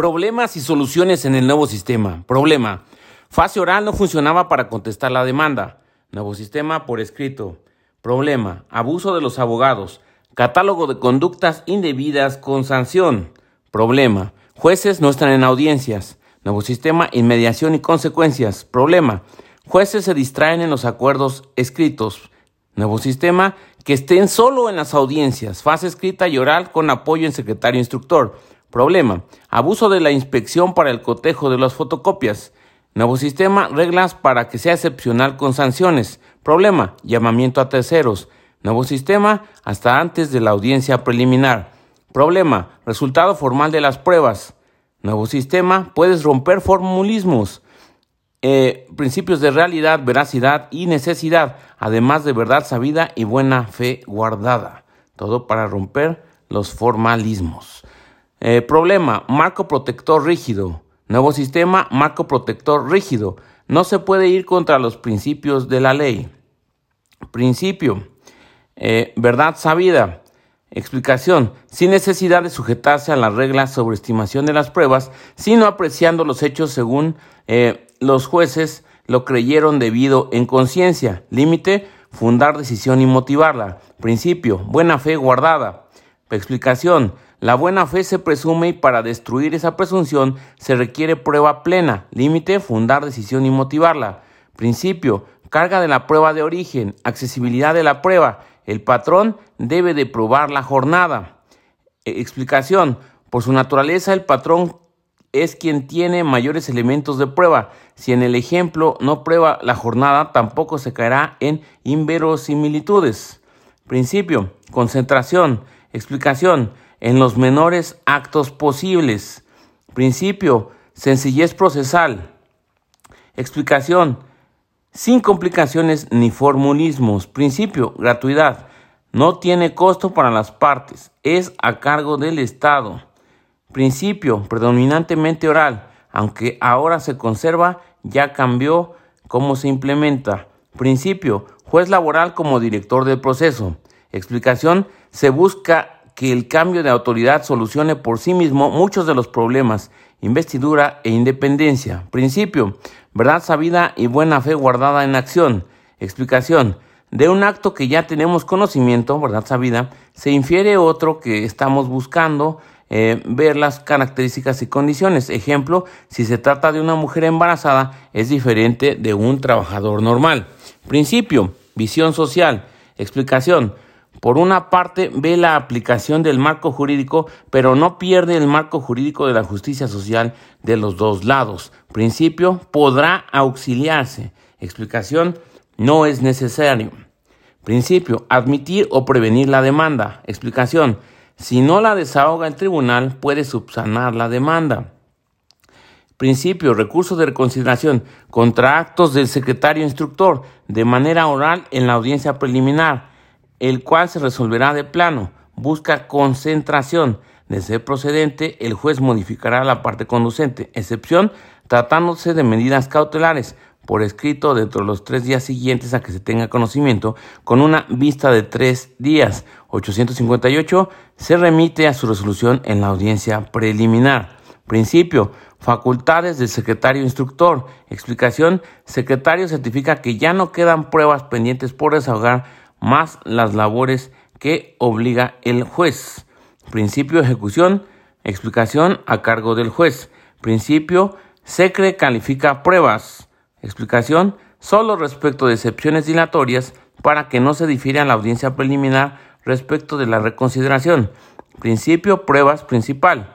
Problemas y soluciones en el nuevo sistema. Problema. Fase oral no funcionaba para contestar la demanda. Nuevo sistema por escrito. Problema. Abuso de los abogados. Catálogo de conductas indebidas con sanción. Problema. Jueces no están en audiencias. Nuevo sistema, inmediación y consecuencias. Problema. Jueces se distraen en los acuerdos escritos. Nuevo sistema, que estén solo en las audiencias. Fase escrita y oral con apoyo en secretario instructor. Problema. Abuso de la inspección para el cotejo de las fotocopias. Nuevo sistema, reglas para que sea excepcional con sanciones. Problema, llamamiento a terceros. Nuevo sistema, hasta antes de la audiencia preliminar. Problema, resultado formal de las pruebas. Nuevo sistema, puedes romper formulismos. Eh, principios de realidad, veracidad y necesidad, además de verdad sabida y buena fe guardada. Todo para romper los formalismos. Eh, problema, marco protector rígido. Nuevo sistema, marco protector rígido. No se puede ir contra los principios de la ley. Principio. Eh, verdad sabida. Explicación. Sin necesidad de sujetarse a las reglas sobre estimación de las pruebas, sino apreciando los hechos según eh, los jueces lo creyeron debido en conciencia. Límite. Fundar decisión y motivarla. Principio. Buena fe guardada. Explicación. La buena fe se presume y para destruir esa presunción se requiere prueba plena, límite, fundar decisión y motivarla. Principio, carga de la prueba de origen, accesibilidad de la prueba. El patrón debe de probar la jornada. E, explicación, por su naturaleza el patrón es quien tiene mayores elementos de prueba. Si en el ejemplo no prueba la jornada, tampoco se caerá en inverosimilitudes. Principio, concentración, explicación en los menores actos posibles. Principio, sencillez procesal. Explicación, sin complicaciones ni formulismos. Principio, gratuidad. No tiene costo para las partes. Es a cargo del Estado. Principio, predominantemente oral. Aunque ahora se conserva, ya cambió cómo se implementa. Principio, juez laboral como director del proceso. Explicación, se busca que el cambio de autoridad solucione por sí mismo muchos de los problemas, investidura e independencia. Principio, verdad sabida y buena fe guardada en acción. Explicación, de un acto que ya tenemos conocimiento, verdad sabida, se infiere otro que estamos buscando eh, ver las características y condiciones. Ejemplo, si se trata de una mujer embarazada, es diferente de un trabajador normal. Principio, visión social. Explicación, por una parte, ve la aplicación del marco jurídico, pero no pierde el marco jurídico de la justicia social de los dos lados. Principio, podrá auxiliarse. Explicación, no es necesario. Principio, admitir o prevenir la demanda. Explicación, si no la desahoga el tribunal, puede subsanar la demanda. Principio, recurso de reconsideración contra actos del secretario instructor de manera oral en la audiencia preliminar el cual se resolverá de plano. Busca concentración. De ser procedente, el juez modificará la parte conducente, excepción tratándose de medidas cautelares por escrito dentro de los tres días siguientes a que se tenga conocimiento, con una vista de tres días. 858 se remite a su resolución en la audiencia preliminar. Principio. Facultades del secretario instructor. Explicación. Secretario certifica que ya no quedan pruebas pendientes por desahogar más las labores que obliga el juez. Principio ejecución, explicación a cargo del juez. Principio, SECRE califica pruebas. Explicación, solo respecto de excepciones dilatorias para que no se difiera la audiencia preliminar respecto de la reconsideración. Principio, pruebas principal.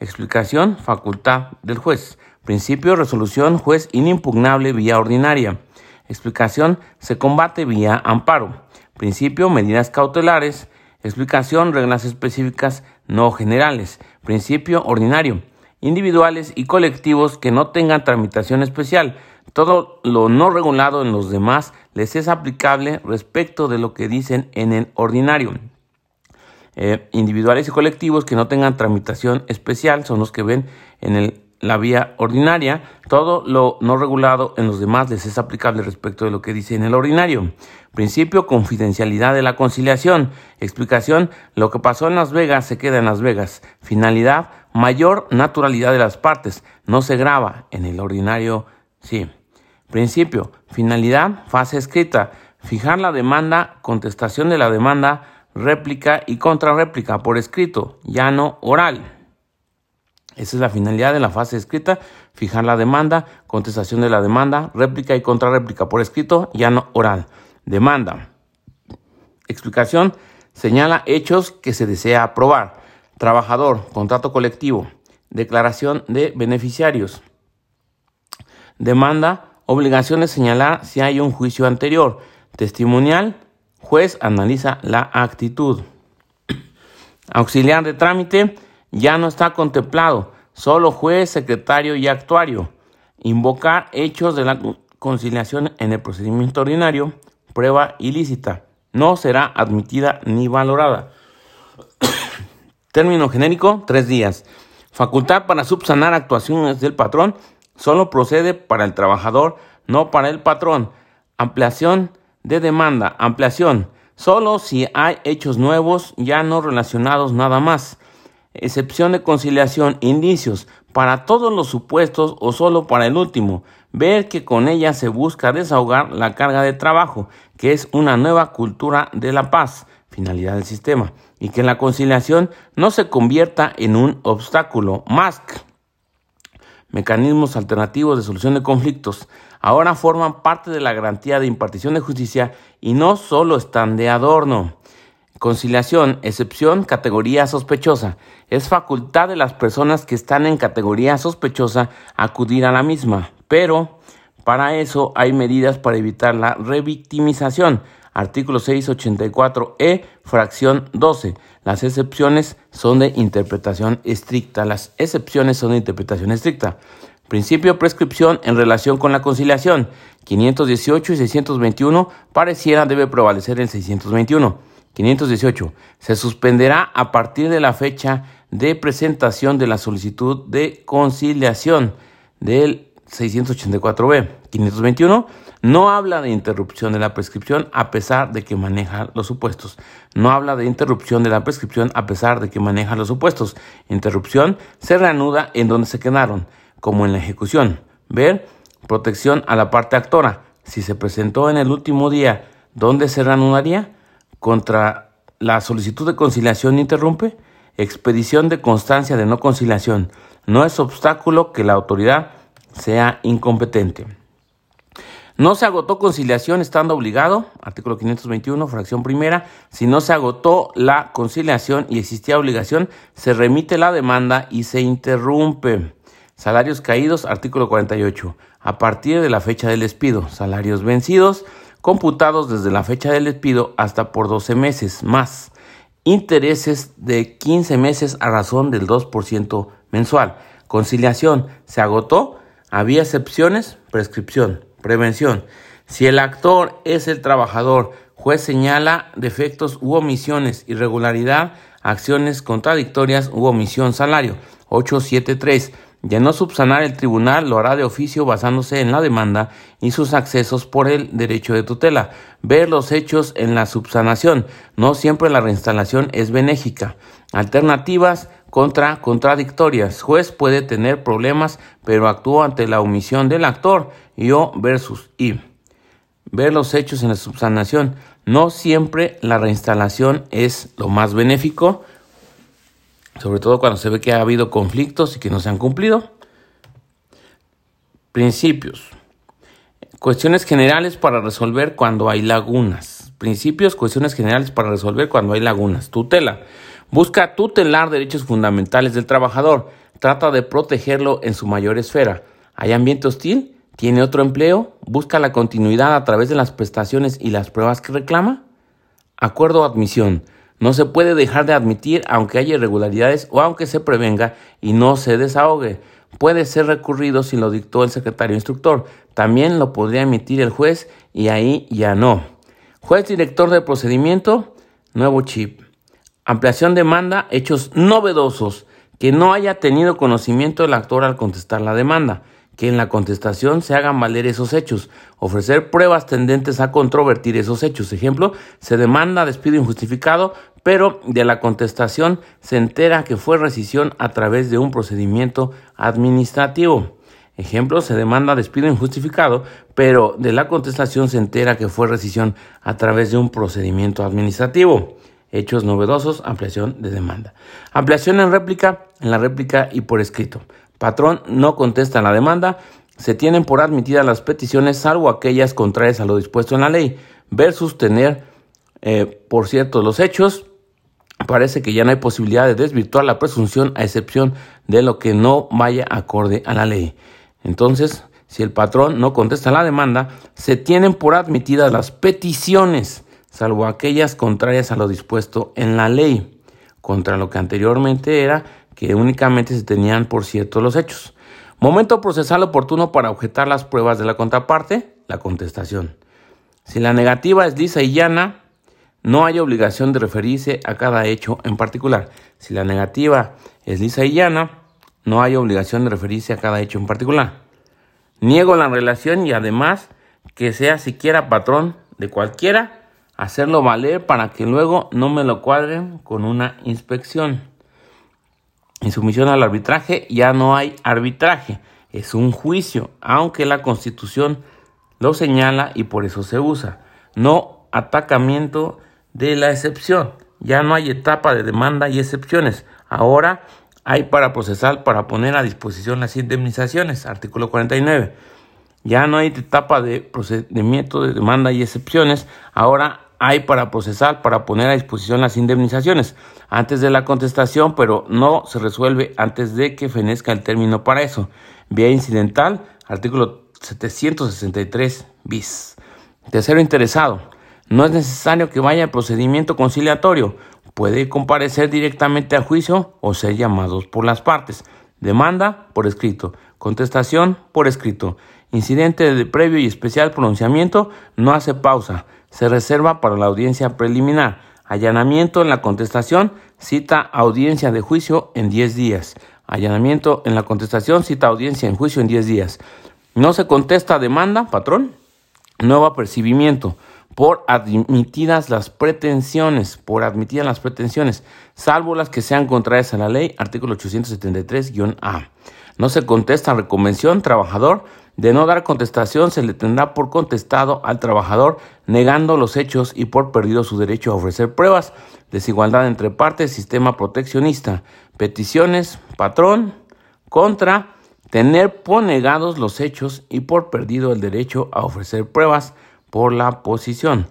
Explicación, facultad del juez. Principio, resolución, juez inimpugnable vía ordinaria. Explicación, se combate vía amparo. Principio, medidas cautelares. Explicación, reglas específicas no generales. Principio ordinario. Individuales y colectivos que no tengan tramitación especial. Todo lo no regulado en los demás les es aplicable respecto de lo que dicen en el ordinario. Eh, individuales y colectivos que no tengan tramitación especial son los que ven en el la vía ordinaria, todo lo no regulado en los demás les es aplicable respecto de lo que dice en el ordinario. Principio, confidencialidad de la conciliación. Explicación, lo que pasó en Las Vegas se queda en Las Vegas. Finalidad, mayor naturalidad de las partes. No se graba en el ordinario, sí. Principio, finalidad, fase escrita. Fijar la demanda, contestación de la demanda, réplica y contrarréplica por escrito, ya no oral. Esa es la finalidad de la fase escrita, fijar la demanda, contestación de la demanda, réplica y contrarréplica por escrito, ya no oral. Demanda. Explicación, señala hechos que se desea aprobar. Trabajador, contrato colectivo, declaración de beneficiarios. Demanda, obligación de señalar si hay un juicio anterior. Testimonial, juez analiza la actitud. Auxiliar de trámite, ya no está contemplado, solo juez, secretario y actuario. Invocar hechos de la conciliación en el procedimiento ordinario, prueba ilícita, no será admitida ni valorada. Término genérico, tres días. Facultad para subsanar actuaciones del patrón solo procede para el trabajador, no para el patrón. Ampliación de demanda, ampliación, solo si hay hechos nuevos ya no relacionados nada más. Excepción de conciliación, indicios, para todos los supuestos o solo para el último. Ver que con ella se busca desahogar la carga de trabajo, que es una nueva cultura de la paz finalidad del sistema, y que la conciliación no se convierta en un obstáculo. más mecanismos alternativos de solución de conflictos, ahora forman parte de la garantía de impartición de justicia y no solo están de adorno. Conciliación, excepción, categoría sospechosa. Es facultad de las personas que están en categoría sospechosa acudir a la misma, pero para eso hay medidas para evitar la revictimización artículo 684e, fracción 12. Las excepciones son de interpretación estricta. Las excepciones son de interpretación estricta. Principio prescripción en relación con la conciliación. 518 y 621 pareciera debe prevalecer el 621. 518. Se suspenderá a partir de la fecha de presentación de la solicitud de conciliación del 684b. 521 no habla de interrupción de la prescripción a pesar de que maneja los supuestos. No habla de interrupción de la prescripción a pesar de que maneja los supuestos. Interrupción se reanuda en donde se quedaron, como en la ejecución. Ver, protección a la parte actora. Si se presentó en el último día, ¿dónde se reanudaría? Contra la solicitud de conciliación interrumpe. Expedición de constancia de no conciliación. No es obstáculo que la autoridad sea incompetente. No se agotó conciliación estando obligado, artículo 521, fracción primera. Si no se agotó la conciliación y existía obligación, se remite la demanda y se interrumpe. Salarios caídos, artículo 48. A partir de la fecha del despido, salarios vencidos, computados desde la fecha del despido hasta por 12 meses más. Intereses de 15 meses a razón del 2% mensual. Conciliación, se agotó, había excepciones, prescripción. Prevención. Si el actor es el trabajador, juez señala defectos u omisiones, irregularidad, acciones contradictorias u omisión salario. 873. De no subsanar el tribunal lo hará de oficio basándose en la demanda y sus accesos por el derecho de tutela. Ver los hechos en la subsanación. No siempre la reinstalación es benéfica. Alternativas contra contradictorias. Juez puede tener problemas, pero actuó ante la omisión del actor. Yo versus y. Ver los hechos en la subsanación. No siempre la reinstalación es lo más benéfico, sobre todo cuando se ve que ha habido conflictos y que no se han cumplido. Principios. Cuestiones generales para resolver cuando hay lagunas. Principios, cuestiones generales para resolver cuando hay lagunas. Tutela. Busca tutelar derechos fundamentales del trabajador. Trata de protegerlo en su mayor esfera. ¿Hay ambiente hostil? ¿Tiene otro empleo? ¿Busca la continuidad a través de las prestaciones y las pruebas que reclama? Acuerdo o admisión. No se puede dejar de admitir aunque haya irregularidades o aunque se prevenga y no se desahogue. Puede ser recurrido si lo dictó el secretario instructor. También lo podría emitir el juez y ahí ya no. Juez director de procedimiento, nuevo chip. Ampliación demanda, hechos novedosos, que no haya tenido conocimiento el actor al contestar la demanda, que en la contestación se hagan valer esos hechos, ofrecer pruebas tendentes a controvertir esos hechos. Ejemplo, se demanda despido injustificado pero de la contestación se entera que fue rescisión a través de un procedimiento administrativo. Ejemplo, se demanda despido injustificado, pero de la contestación se entera que fue rescisión a través de un procedimiento administrativo. Hechos novedosos, ampliación de demanda. Ampliación en réplica, en la réplica y por escrito. Patrón no contesta la demanda, se tienen por admitidas las peticiones salvo aquellas contrarias a lo dispuesto en la ley, versus tener, eh, por cierto, los hechos. Parece que ya no hay posibilidad de desvirtuar la presunción a excepción de lo que no vaya acorde a la ley. Entonces, si el patrón no contesta la demanda, se tienen por admitidas las peticiones, salvo aquellas contrarias a lo dispuesto en la ley, contra lo que anteriormente era que únicamente se tenían por cierto los hechos. Momento procesal oportuno para objetar las pruebas de la contraparte, la contestación. Si la negativa es lisa y llana, no hay obligación de referirse a cada hecho en particular. Si la negativa es lisa y llana, no hay obligación de referirse a cada hecho en particular. Niego la relación y además que sea siquiera patrón de cualquiera, hacerlo valer para que luego no me lo cuadren con una inspección. En sumisión al arbitraje ya no hay arbitraje, es un juicio, aunque la Constitución lo señala y por eso se usa. No atacamiento de la excepción. Ya no hay etapa de demanda y excepciones. Ahora hay para procesar para poner a disposición las indemnizaciones, artículo 49. Ya no hay etapa de procedimiento de demanda y excepciones, ahora hay para procesar para poner a disposición las indemnizaciones antes de la contestación, pero no se resuelve antes de que fenezca el término para eso. Vía incidental, artículo 763 bis. Tercero interesado. No es necesario que vaya al procedimiento conciliatorio puede comparecer directamente al juicio o ser llamados por las partes. Demanda por escrito. Contestación por escrito. Incidente de previo y especial pronunciamiento no hace pausa. Se reserva para la audiencia preliminar. Allanamiento en la contestación cita audiencia de juicio en 10 días. Allanamiento en la contestación cita audiencia en juicio en 10 días. No se contesta demanda, patrón. Nuevo apercibimiento por admitidas las pretensiones, por admitidas las pretensiones, salvo las que sean contrarias a la ley, artículo 873-A. No se contesta reconvención, trabajador, de no dar contestación se le tendrá por contestado al trabajador negando los hechos y por perdido su derecho a ofrecer pruebas, desigualdad entre partes, sistema proteccionista, peticiones, patrón, contra, tener por negados los hechos y por perdido el derecho a ofrecer pruebas, por la posición.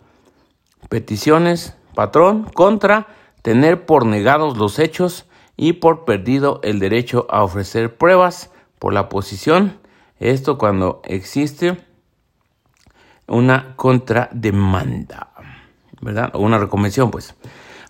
Peticiones, patrón, contra, tener por negados los hechos y por perdido el derecho a ofrecer pruebas por la posición. Esto cuando existe una contrademanda, ¿verdad? O una reconvención, pues.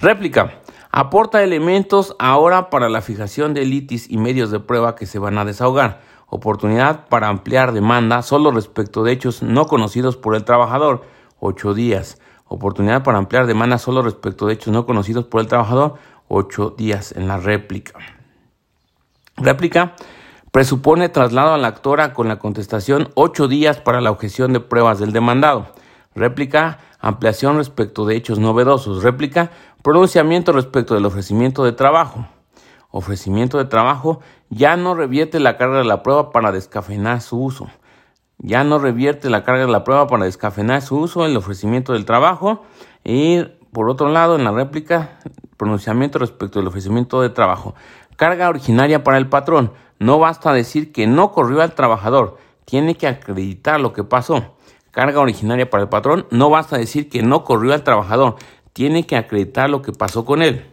Réplica. Aporta elementos ahora para la fijación de litis y medios de prueba que se van a desahogar oportunidad para ampliar demanda solo respecto de hechos no conocidos por el trabajador, ocho días. Oportunidad para ampliar demanda solo respecto de hechos no conocidos por el trabajador, ocho días en la réplica. Réplica presupone traslado a la actora con la contestación ocho días para la objeción de pruebas del demandado. Réplica, ampliación respecto de hechos novedosos. Réplica, pronunciamiento respecto del ofrecimiento de trabajo ofrecimiento de trabajo, ya no revierte la carga de la prueba para descafeinar su uso. Ya no revierte la carga de la prueba para descafeinar su uso, el ofrecimiento del trabajo. Y por otro lado, en la réplica, pronunciamiento respecto del ofrecimiento de trabajo. Carga originaria para el patrón. No basta decir que no corrió al trabajador, tiene que acreditar lo que pasó. Carga originaria para el patrón. No basta decir que no corrió al trabajador, tiene que acreditar lo que pasó con él.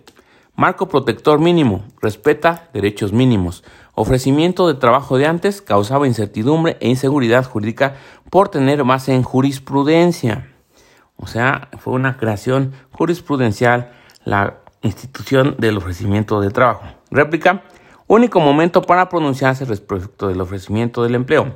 Marco protector mínimo. Respeta derechos mínimos. Ofrecimiento de trabajo de antes causaba incertidumbre e inseguridad jurídica por tener base en jurisprudencia. O sea, fue una creación jurisprudencial la institución del ofrecimiento de trabajo. Réplica. Único momento para pronunciarse respecto del ofrecimiento del empleo.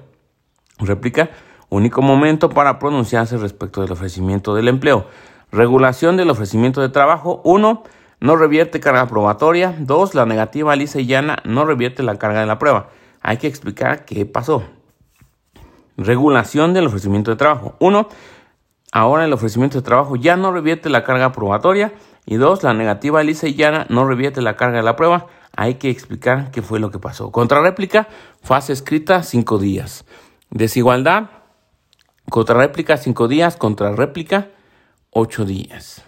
Réplica. Único momento para pronunciarse respecto del ofrecimiento del empleo. Regulación del ofrecimiento de trabajo. 1 no revierte carga probatoria. Dos, la negativa lisa y llana no revierte la carga de la prueba. Hay que explicar qué pasó. Regulación del ofrecimiento de trabajo. Uno, ahora el ofrecimiento de trabajo ya no revierte la carga probatoria. Y dos, la negativa lisa y llana no revierte la carga de la prueba. Hay que explicar qué fue lo que pasó. Contrarréplica, fase escrita, cinco días. Desigualdad, contrarréplica, cinco días. Contrarréplica, ocho días.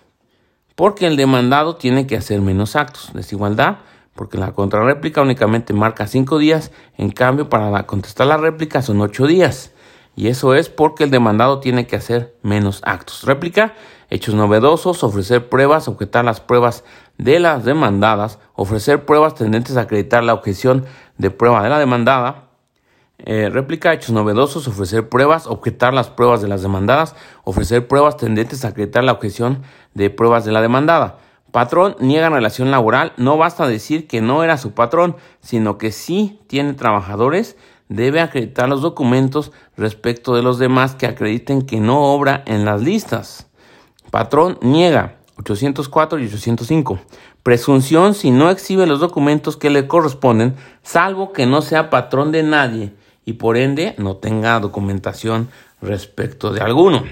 Porque el demandado tiene que hacer menos actos. Desigualdad, porque la contrarréplica únicamente marca cinco días. En cambio, para contestar la réplica son ocho días. Y eso es porque el demandado tiene que hacer menos actos. Réplica, hechos novedosos, ofrecer pruebas, objetar las pruebas de las demandadas, ofrecer pruebas tendentes a acreditar la objeción de prueba de la demandada. Eh, réplica, hechos novedosos, ofrecer pruebas, objetar las pruebas de las demandadas, ofrecer pruebas tendentes a acreditar la objeción de pruebas de la demandada. Patrón niega relación laboral. No basta decir que no era su patrón, sino que sí tiene trabajadores debe acreditar los documentos respecto de los demás que acrediten que no obra en las listas. Patrón niega 804 y 805. Presunción si no exhibe los documentos que le corresponden, salvo que no sea patrón de nadie y por ende no tenga documentación respecto de alguno.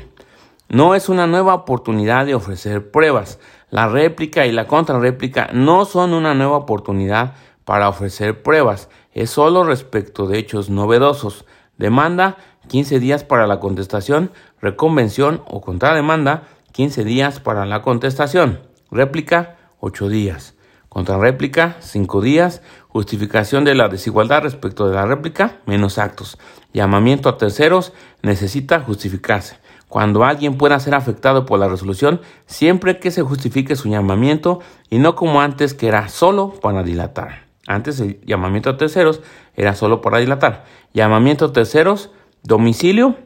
No es una nueva oportunidad de ofrecer pruebas. La réplica y la contrarréplica no son una nueva oportunidad para ofrecer pruebas es solo respecto de hechos novedosos. Demanda, 15 días para la contestación. Reconvención o contrademanda, 15 días para la contestación. Réplica, 8 días. Contrarréplica, 5 días. Justificación de la desigualdad respecto de la réplica, menos actos. Llamamiento a terceros, necesita justificarse. Cuando alguien pueda ser afectado por la resolución, siempre que se justifique su llamamiento y no como antes que era solo para dilatar. Antes el llamamiento a terceros era solo para dilatar. Llamamiento a terceros, domicilio,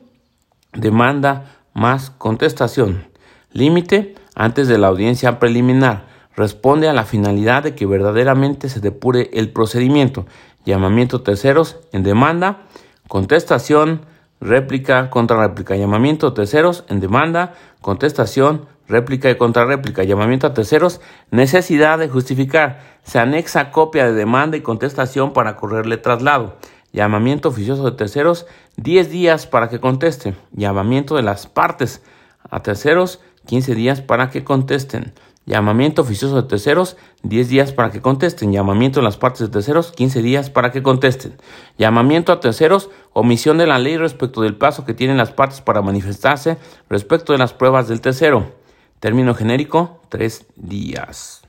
demanda más contestación. Límite antes de la audiencia preliminar. Responde a la finalidad de que verdaderamente se depure el procedimiento. Llamamiento terceros en demanda, contestación, réplica contra réplica. Llamamiento terceros en demanda, contestación, réplica y contrarréplica, llamamiento a terceros, necesidad de justificar, se anexa copia de demanda y contestación para correrle traslado, llamamiento oficioso de terceros, 10 días para que conteste, llamamiento de las partes a terceros, 15 días para que contesten, llamamiento oficioso de terceros, 10 días para que contesten, llamamiento de las partes de terceros, 15 días para que contesten, llamamiento a terceros, omisión de la ley respecto del plazo que tienen las partes para manifestarse respecto de las pruebas del tercero, Término genérico, tres días.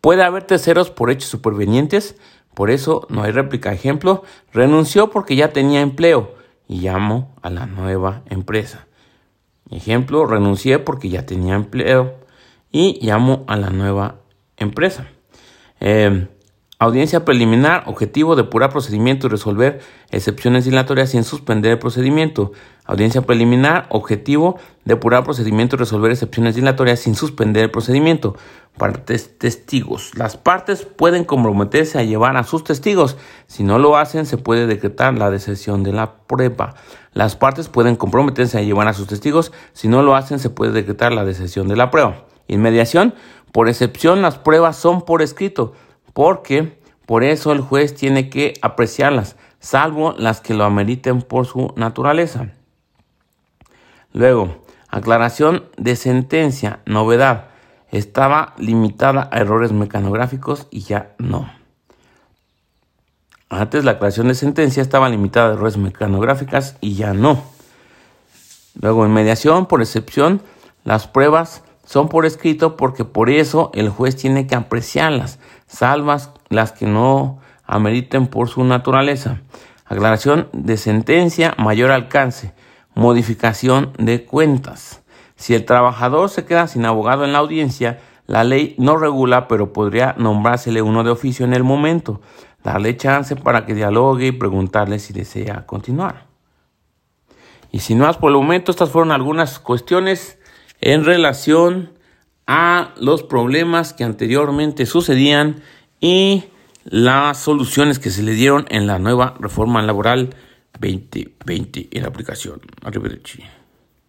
Puede haber terceros por hechos supervenientes, por eso no hay réplica. Ejemplo, renunció porque ya tenía empleo y llamo a la nueva empresa. Ejemplo, renuncié porque ya tenía empleo y llamo a la nueva empresa. Eh, Audiencia preliminar, objetivo depurar procedimiento y resolver excepciones dilatorias sin suspender el procedimiento. Audiencia preliminar, objetivo depurar procedimiento y resolver excepciones dilatorias sin suspender el procedimiento. Partes testigos. Las partes pueden comprometerse a llevar a sus testigos. Si no lo hacen, se puede decretar la deserción de la prueba. Las partes pueden comprometerse a llevar a sus testigos. Si no lo hacen, se puede decretar la deserción de la prueba. Inmediación. Por excepción, las pruebas son por escrito porque por eso el juez tiene que apreciarlas, salvo las que lo ameriten por su naturaleza. Luego, aclaración de sentencia, novedad. Estaba limitada a errores mecanográficos y ya no. Antes la aclaración de sentencia estaba limitada a errores mecanográficas y ya no. Luego, en mediación, por excepción, las pruebas son por escrito porque por eso el juez tiene que apreciarlas, salvas las que no ameriten por su naturaleza. Aclaración de sentencia, mayor alcance, modificación de cuentas. Si el trabajador se queda sin abogado en la audiencia, la ley no regula, pero podría nombrársele uno de oficio en el momento, darle chance para que dialogue y preguntarle si desea continuar. Y si no por el momento, estas fueron algunas cuestiones en relación a los problemas que anteriormente sucedían y las soluciones que se le dieron en la nueva reforma laboral 2020 en aplicación. Arrivederci.